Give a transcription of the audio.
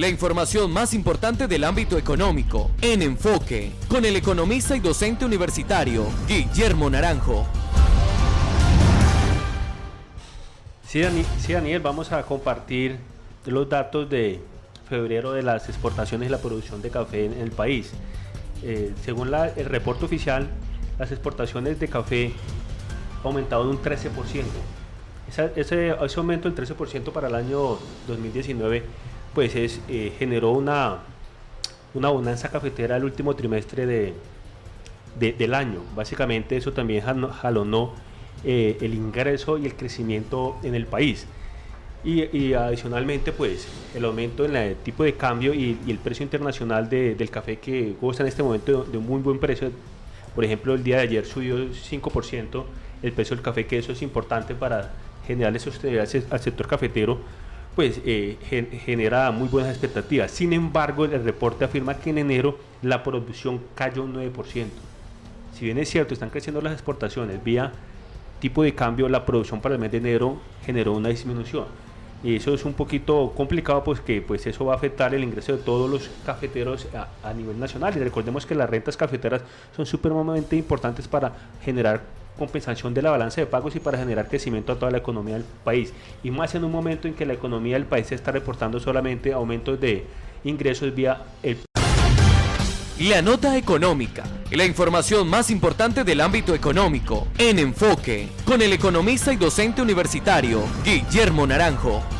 la información más importante del ámbito económico en enfoque con el economista y docente universitario Guillermo Naranjo. Sí, Daniel, vamos a compartir los datos de febrero de las exportaciones y la producción de café en el país. Eh, según el reporte oficial, las exportaciones de café en un 13%. ese, aumento del 13% para el año 2019 pues es, eh, generó una, una bonanza cafetera el último trimestre de, del año. Básicamente eso también jalonó eh, el ingreso y el crecimiento en el país. Y, adicionalmente, pues, el aumento en el tipo de cambio y, el precio internacional del café que goza en este momento de, un muy buen precio. Por ejemplo, el día de ayer subió 5% el precio del café, que eso es importante para generarle sostenibilidad al sector cafetero, pues eh, genera muy buenas expectativas. Sin embargo, el reporte afirma que en enero la producción cayó un 9%. Si bien es cierto, están creciendo las exportaciones vía tipo de cambio, la producción para el mes de enero generó una disminución. Y eso es un poquito complicado, pues que pues eso va a afectar el ingreso de todos los cafeteros a, nivel nacional. Y recordemos que las rentas cafeteras son supremamente importantes para generar compensación de la balanza de pagos y para generar crecimiento a toda la economía del país. Y más en un momento en que la economía del país está reportando solamente aumentos de ingresos vía el la nota económica la información más importante del ámbito económico en enfoque con el economista y docente universitario Guillermo Naranjo.